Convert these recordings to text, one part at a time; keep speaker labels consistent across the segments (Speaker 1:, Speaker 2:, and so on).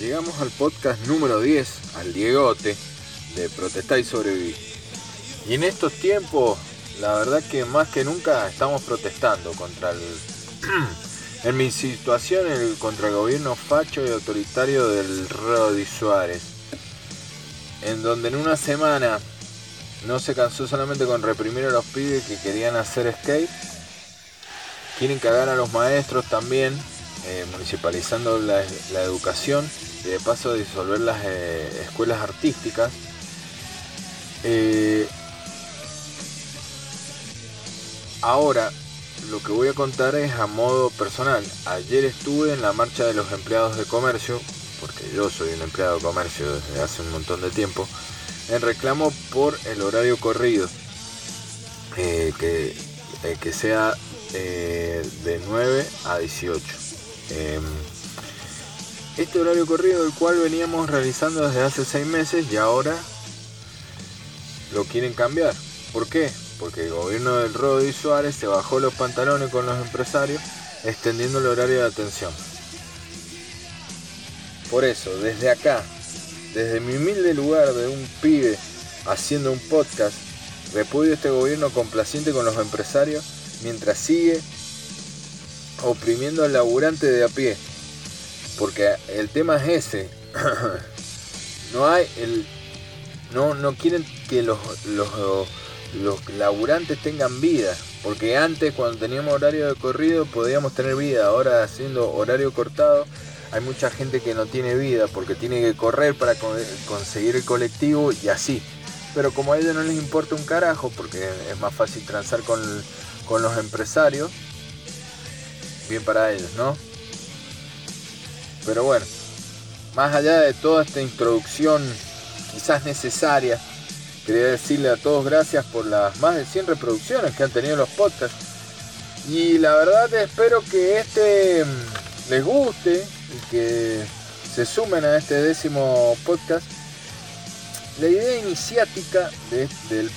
Speaker 1: llegamos al podcast número 10, al Diegote, de Protestar y Sobrevivir. Y en estos tiempos, la verdad que más que nunca estamos protestando contra el... en mi situación, el, contra el gobierno facho y autoritario del Rodi Suárez. En donde en una semana no se cansó solamente con reprimir a los pibes que querían hacer skate. Quieren cagar a los maestros también, eh, municipalizando la, educación de paso disolver las eh, escuelas artísticas. Eh, ahora, lo que voy a contar es a modo personal. Ayer estuve en la marcha de los empleados de comercio, porque yo soy un empleado de comercio desde hace un montón de tiempo, en reclamo por el horario corrido, que, que sea de 9 a 18. Este horario corrido el cual veníamos realizando desde hace seis meses y ahora lo quieren cambiar. ¿Por qué? Porque el gobierno del Rodi Suárez se bajó los pantalones con los empresarios extendiendo el horario de atención. Por eso, desde acá, desde mi humilde lugar de un pibe haciendo un podcast, repudio este gobierno complaciente con los empresarios mientras sigue oprimiendo al laburante de a pie. Porque el tema es ese. no hay el. No, no quieren que los, los, los laburantes tengan vida. Porque antes cuando teníamos horario de corrido podíamos tener vida. Ahora haciendo horario cortado hay mucha gente que no tiene vida porque tiene que correr para conseguir el colectivo y así. Pero como a ellos no les importa un carajo porque es más fácil transar con, con los empresarios, bien para ellos, ¿no? Pero bueno, más allá de toda esta introducción quizás necesaria, quería decirle a todos gracias por las más de 100 reproducciones que han tenido los podcasts. Y la verdad espero que este mm, les guste y que se sumen a este décimo podcast la idea iniciática del,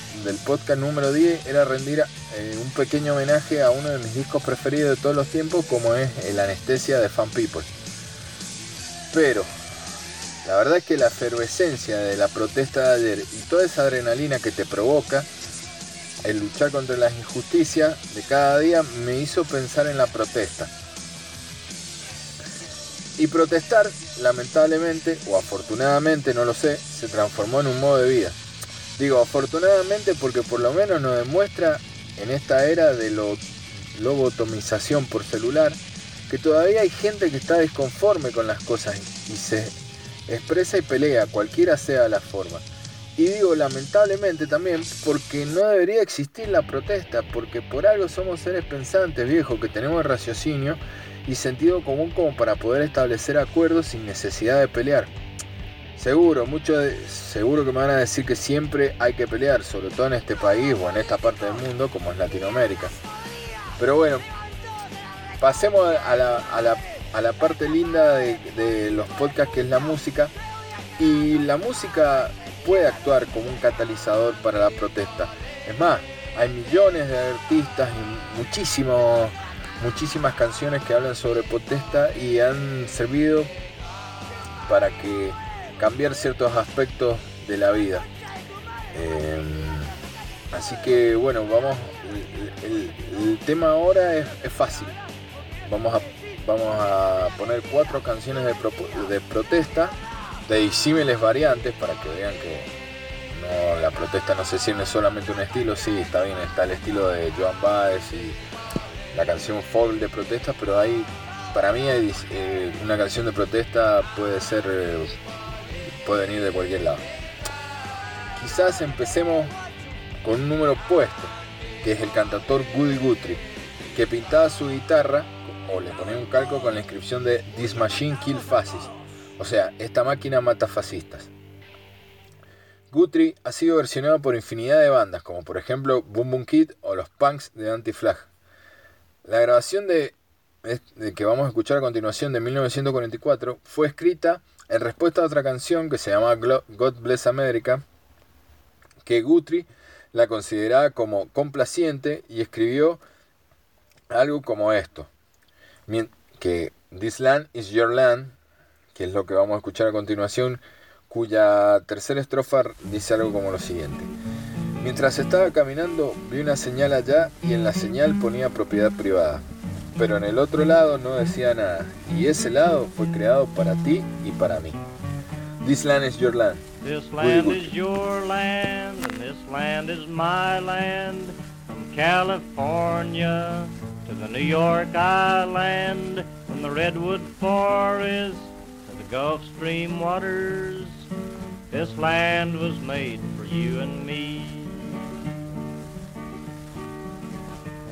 Speaker 1: podcast número 10 era rendir eh, un pequeño homenaje a uno de mis discos preferidos de todos los tiempos, como es El Anestesia de Fan People. Pero, la verdad es que la efervescencia de la protesta de ayer y toda esa adrenalina que te provoca el luchar contra las injusticias de cada día me hizo pensar en la protesta y protestar, lamentablemente, o afortunadamente, no lo sé, se transformó en un modo de vida. Digo afortunadamente porque por lo menos nos demuestra en esta era de lo lobotomización por celular que todavía hay gente que está disconforme con las cosas y se expresa y pelea, cualquiera sea la forma. Y digo lamentablemente también porque no debería existir la protesta, porque por algo somos seres pensantes, viejo, que tenemos raciocinio y sentido común como para poder establecer acuerdos sin necesidad de pelear. Seguro, mucho seguro que me van a decir que siempre hay que pelear, sobre todo en este país o en esta parte del mundo como es Latinoamérica. Pero bueno, pasemos a la, parte linda de, los podcasts que es la música. Y la música puede actuar como un catalizador para la protesta. Es más, hay millones de artistas y muchísimas canciones que hablan sobre protesta y han servido para cambiar ciertos aspectos de la vida. Em, así que bueno, vamos, el, tema ahora es, fácil. Vamos a, vamos a poner cuatro canciones de, protesta de disímiles variantes para que vean que la protesta no se cierne solamente un estilo, sí, está bien, está el estilo de Joan Baez y la canción folk de protesta, pero hay, para mí eh, una canción de protesta puede ser, eh, puede venir de cualquier lado. Quizás empecemos con un número opuesto, que es el cantautor Woody Guthrie, que pintaba su guitarra o le ponía un calco con la inscripción de This Machine Kill Fascists, o sea, esta máquina mata fascistas. Guthrie ha sido versionado por infinidad de bandas, como por ejemplo Boom Boom Kid o los Punks de Anti-Flag. La grabación de, que vamos a escuchar a continuación de 1944 fue escrita en respuesta a otra canción que se llama God Bless America, que Guthrie la consideraba como complaciente y escribió algo como esto, que This land is your land, que es lo que vamos a escuchar a continuación, cuya tercera estrofa dice algo como lo siguiente. Mientras estaba caminando vi una señal allá y en la señal ponía propiedad privada, pero en el otro lado no decía nada, y ese lado fue creado para ti y para mí. This land is your land.
Speaker 2: This land is your land, and this land is my land. From California to the New York Island, from the Redwood Forest to the Gulf Stream waters, this land was made for you and me.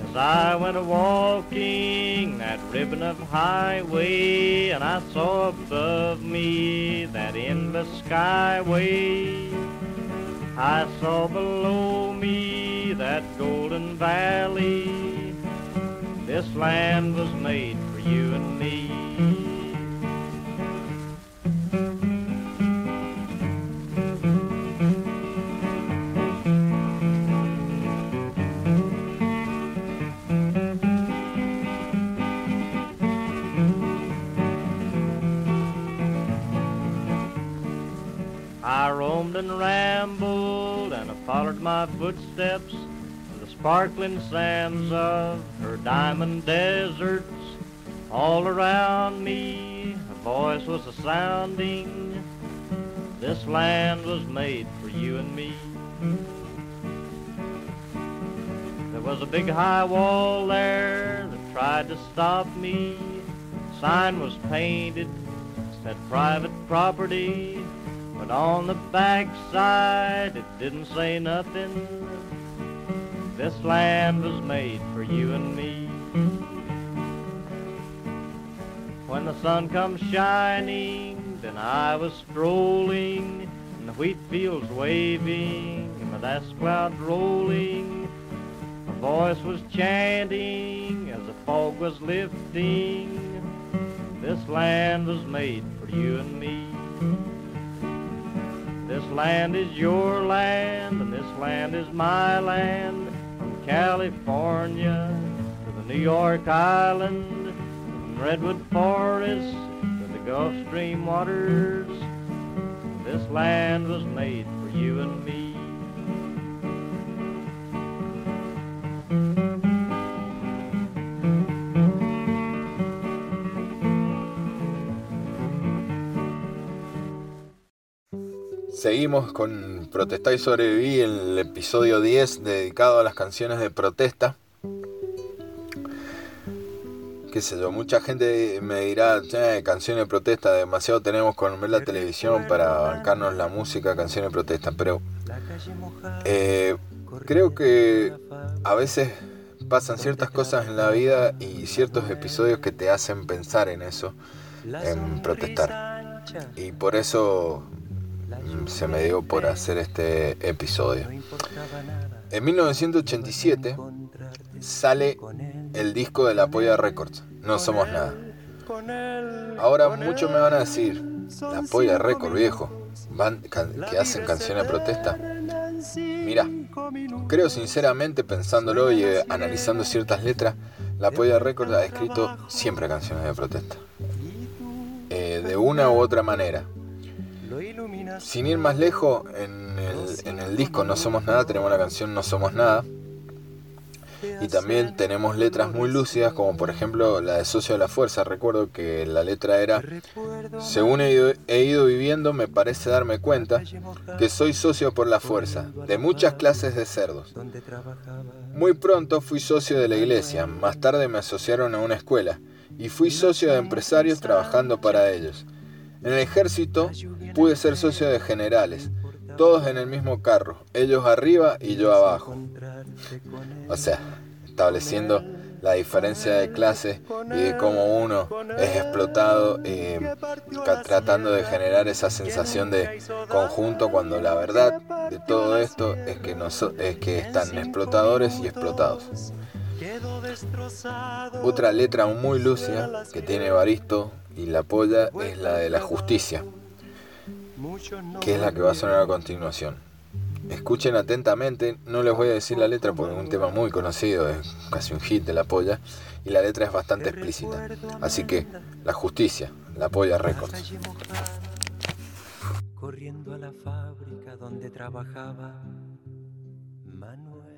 Speaker 2: As I went a walking that ribbon of highway, and I saw above me that endless skyway. I saw below me that golden valley. This land was made for you and me. I roamed and rambled, and I followed my footsteps sparkling sands of her diamond deserts. All around me, a voice was a sounding. This land was made for you and me. There was a big high wall there that tried to stop me. sign was painted, said private property. But on the backside, it didn't say nothing. This land was made for you and me. When the sun comes shining, then I was strolling, and the wheat fields waving, and the dust clouds rolling. A voice was chanting as the fog was lifting. This land was made for you and me. This land is your land, and this land is my land. California to the New York Island, from Redwood Forest to the Gulf Stream waters. This land was made for you and me.
Speaker 1: Seguimos con Protestar y Sobreviví, el episodio 10 dedicado a las canciones de protesta. Qué sé yo, mucha gente me dirá, canciones de protesta, demasiado tenemos con ver la televisión para bancarnos la música, canciones de protesta, pero eh, creo que a veces pasan ciertas cosas en la vida y ciertos episodios que te hacen pensar en eso, en protestar. Y por eso se me dio por hacer este episodio. En 1987 sale el disco de la Polla Records, No Somos Nada. Ahora muchos me van a decir, la Polla Records, viejo, van, que hacen canciones de protesta. Mira, creo sinceramente pensándolo y eh, analizando ciertas letras, la Polla Records ha escrito siempre canciones de protesta. Eh, de una u otra manera. Sin ir más lejos, en el, disco No Somos Nada tenemos la canción No Somos Nada. Y también tenemos letras muy lúcidas, como por ejemplo la de Socio de la Fuerza. Recuerdo que la letra era, según he ido, he ido, viviendo, me parece darme cuenta que soy socio por la fuerza, de muchas clases de cerdos. Muy pronto fui socio de la iglesia, más tarde me asociaron a una escuela, y fui socio de empresarios trabajando para ellos. En el ejército pude ser socio de generales, todos en el mismo carro, ellos arriba y yo abajo. O sea, estableciendo la diferencia de clase y de cómo uno es explotado eh, tratando de generar esa sensación de conjunto cuando la verdad de todo esto es que, no es que están explotadores y explotados. Otra letra muy lúcida que tiene Baristo y la polla es la de la justicia, que es la que va a sonar a continuación. Escuchen atentamente, no les voy a decir la letra porque es un tema muy conocido, es casi un hit de la polla, y la letra es bastante explícita. Así que, la justicia, La Polla Records.
Speaker 3: Corriendo a la fábrica donde trabajaba Manuel.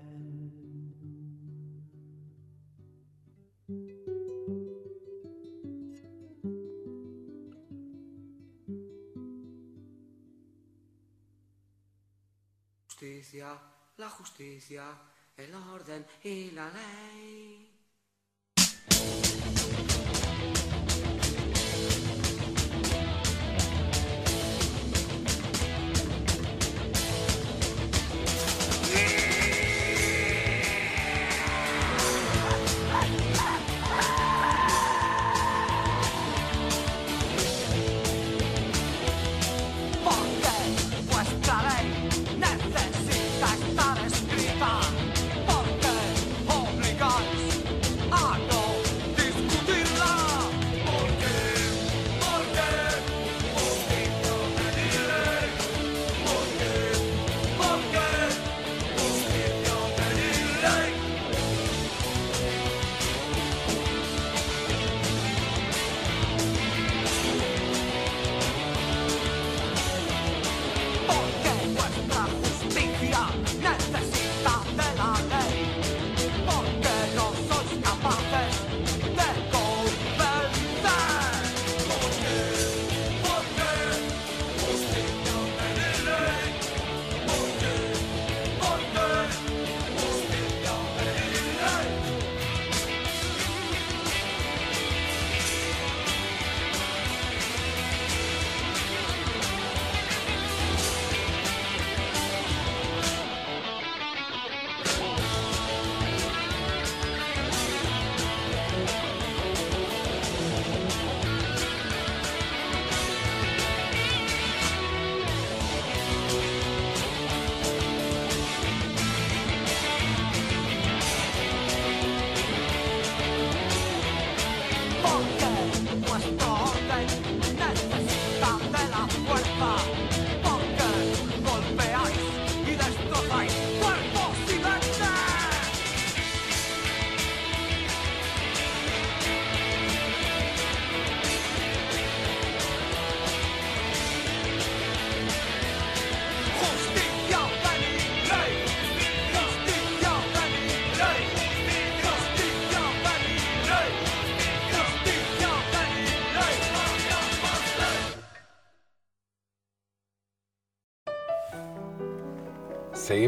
Speaker 4: Justicia, la justicia, el orden y la ley.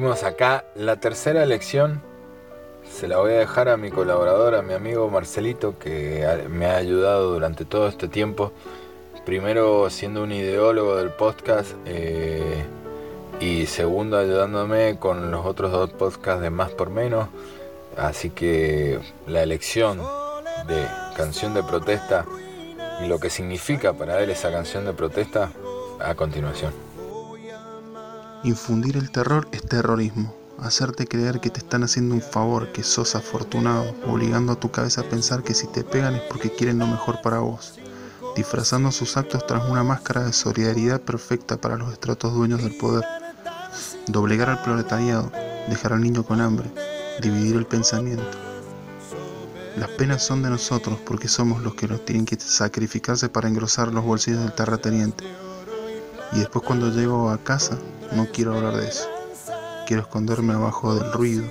Speaker 1: Acá. La tercera elección se la voy a dejar a mi colaborador, a mi amigo Marcelito, que me ha ayudado durante todo este tiempo. Primero siendo un ideólogo del podcast eh, y segundo ayudándome con los otros dos podcasts de Más por Menos. Así que la elección de canción de protesta y lo que significa para él esa canción de protesta a continuación.
Speaker 5: Infundir el terror es terrorismo. Hacerte creer que te están haciendo un favor, que sos afortunado, obligando a tu cabeza a pensar que si te pegan es porque quieren lo mejor para vos, disfrazando sus actos tras una máscara de solidaridad perfecta para los estratos dueños del poder. Doblegar al proletariado, dejar al niño con hambre, dividir el pensamiento. Las penas son de nosotros porque somos los que los tienen que sacrificarse para engrosar los bolsillos del terrateniente. Y después cuando llego a casa no quiero hablar de eso. Quiero esconderme abajo del ruido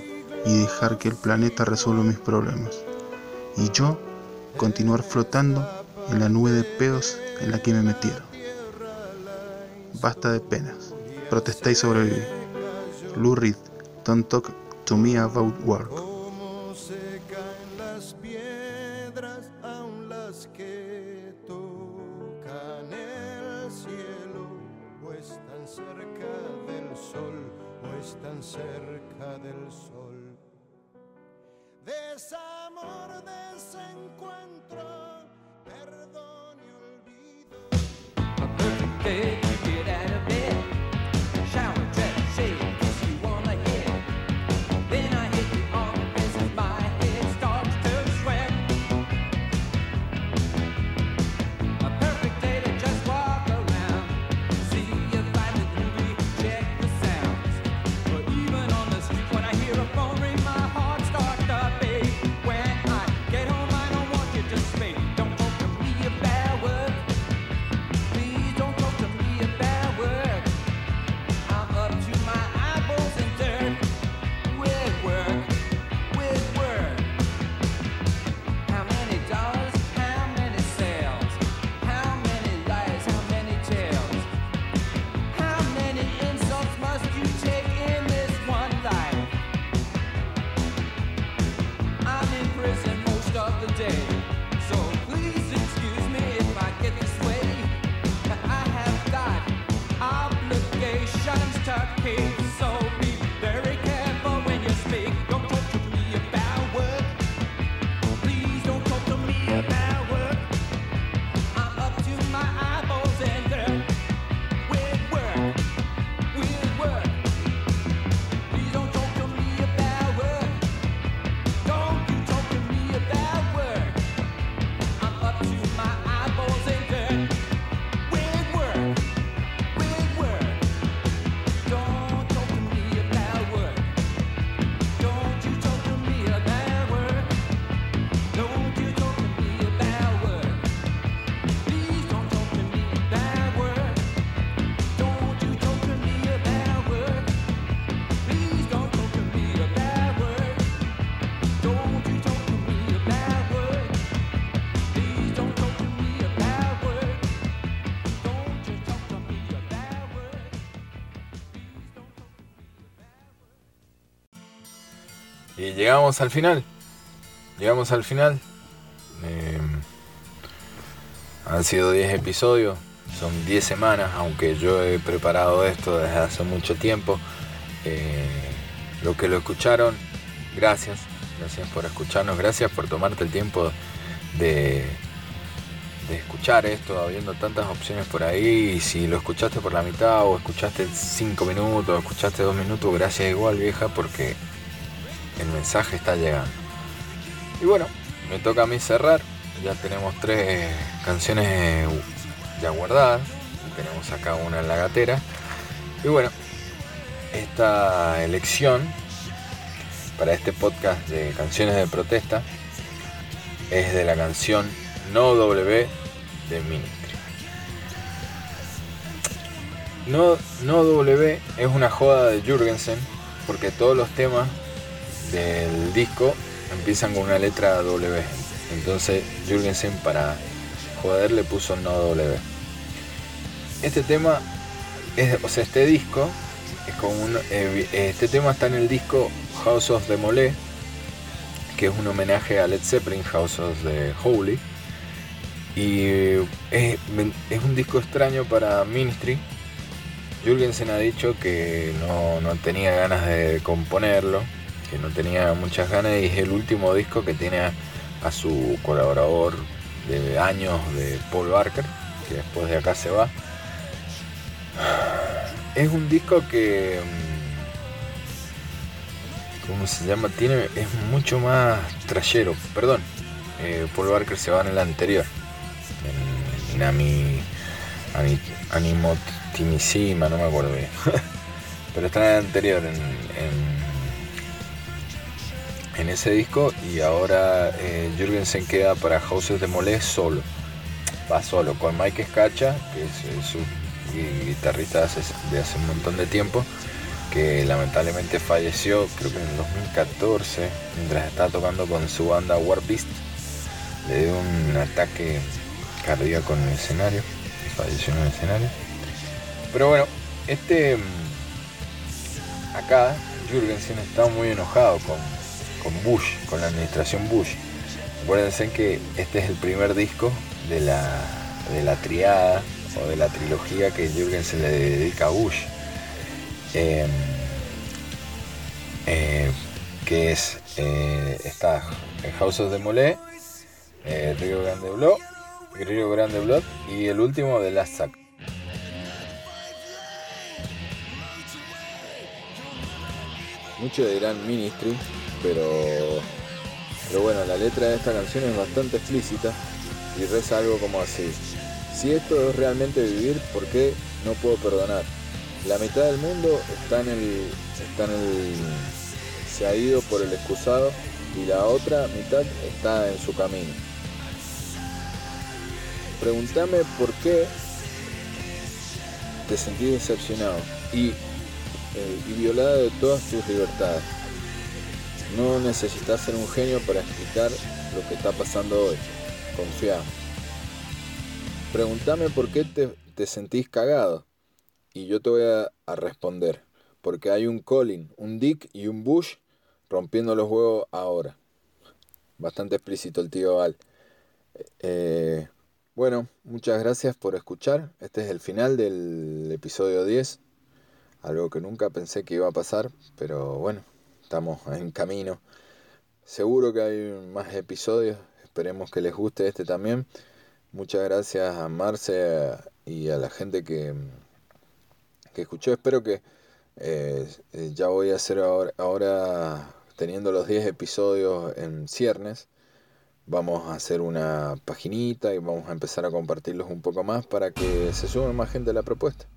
Speaker 5: y dejar que el planeta resuelva mis problemas. Y yo continuar flotando en la nube de pedos en la que me metieron. Basta de penas. Protesté y sobreviví. Lou Reed, don't talk to me about work.
Speaker 1: Llegamos al final. Llegamos al final. Eh, han sido 10 episodios. Son 10 semanas, aunque yo he preparado esto desde hace mucho tiempo. Eh, lo que lo escucharon, gracias. Gracias por escucharnos. Gracias por tomarte el tiempo de, de escuchar esto, habiendo tantas opciones por ahí. Y si lo escuchaste por la mitad o escuchaste 5 minutos o escuchaste 2 minutos, gracias igual vieja porque el mensaje está llegando. Y bueno, me toca a mí cerrar. Ya tenemos tres canciones ya guardadas. Y tenemos acá una en la gatera. Y bueno, esta elección para este podcast de canciones de protesta es de la canción No W de Ministry. No, no W es una joda de Jürgensen porque todos los temas del disco empiezan con una letra W. Entonces Jürgensen para joder le puso no W. Este tema, es, o sea, este disco es como un, eh, este tema está en el disco House of the Mole, que es un homenaje a Led Zeppelin, House of the Holy. Y es, es un disco extraño para Ministry. Jürgensen ha dicho que no, no tenía ganas de componerlo, que no tenía muchas ganas y es el último disco que tiene a, su colaborador de años de Paul Barker, que después de acá se va. Es un disco que. mm, ¿Cómo se llama? Tiene. Es mucho más trayero. Perdón. eh, Paul Barker se va en el anterior. En Nami. Ani- Animotimissima, no me acuerdo bien. Pero está en el anterior. En, en ese disco. Y ahora eh, Jürgensen queda para Houses de Molé solo. Va solo. Con Mike Scacha, que es, su gui- guitarrista de hace, un montón de tiempo, que lamentablemente falleció, creo que en el 2014, mientras estaba tocando con su banda War Beast. Le dio un ataque cardíaco en el escenario falleció en el escenario. Pero bueno, este. Acá, Jürgensen está muy enojado con, con Bush, con la administración Bush. Acuérdense que este es el primer disco de la, de la triada o de la trilogía que Jürgensen le dedica a Bush. Eh, eh, que es eh, está House of the Mole, eh, Río Grande Blood, Río Grande Blood y el último de Last Sack. Muchos dirán Ministry, pero, pero bueno, la letra de esta canción es bastante explícita y reza algo como así. Si esto es realmente vivir, ¿por qué no puedo perdonar? La mitad del mundo está en el, está en el, se ha ido por el excusado y la otra mitad está en su camino. Pregúntame por qué te sentí decepcionado y, eh, y violada de todas tus libertades. No necesitas ser un genio para explicar lo que está pasando hoy. Confía. Pregúntame por qué te, te sentís cagado. Y yo te voy a, a responder. Porque hay un Colin, un Dick y un Bush rompiendo los huevos ahora. Bastante explícito el tío Al. Eh, bueno, muchas gracias por escuchar. Este es el final del episodio 10. Algo que nunca pensé que iba a pasar, pero bueno, estamos en camino. Seguro que hay más episodios, esperemos que les guste este también. Muchas gracias a Marce y a la gente que, que escuchó. Espero que eh, eh, ya voy a hacer ahora, ahora, teniendo los 10 episodios en ciernes. Vamos a hacer una paginita y vamos a empezar a compartirlos un poco más para que se sume más gente a la propuesta.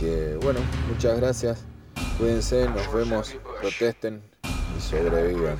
Speaker 1: Que bueno, muchas gracias. Cuídense, nos vemos, protesten y sobrevivan.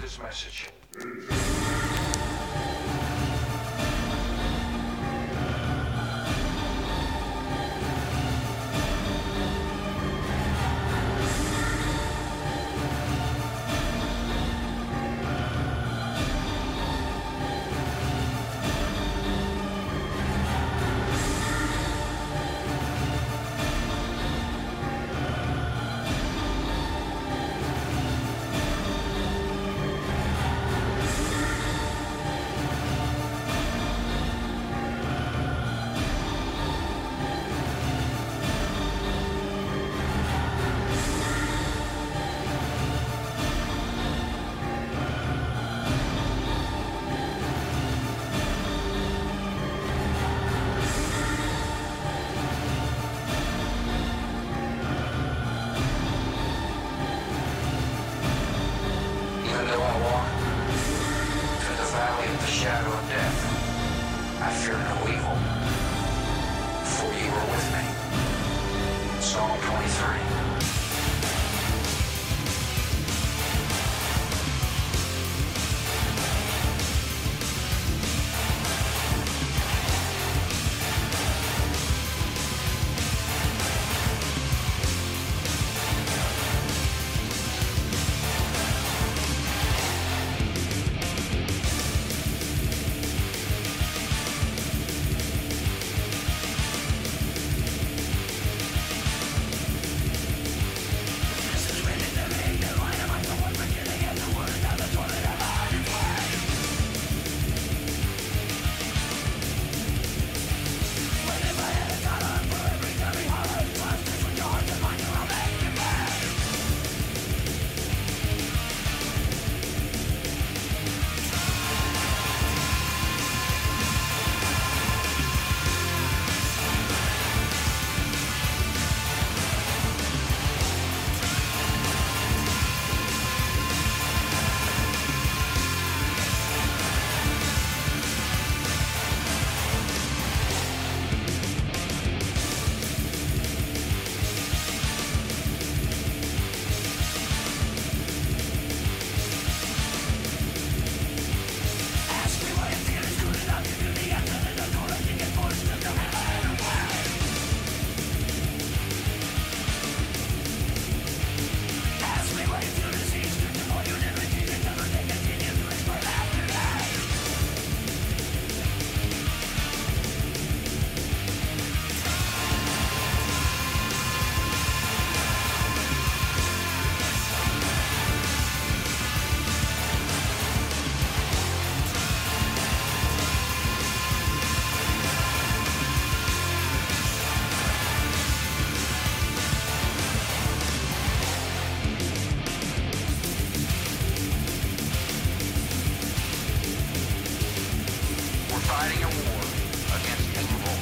Speaker 6: Fighting a war against evil.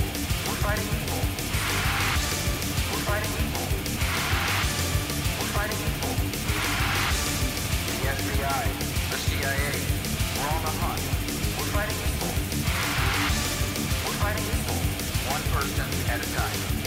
Speaker 6: We're fighting evil. We're fighting evil. We're fighting evil. The FBI, the CIA, we're on the hunt. We're fighting evil. We're fighting evil. One person at a time.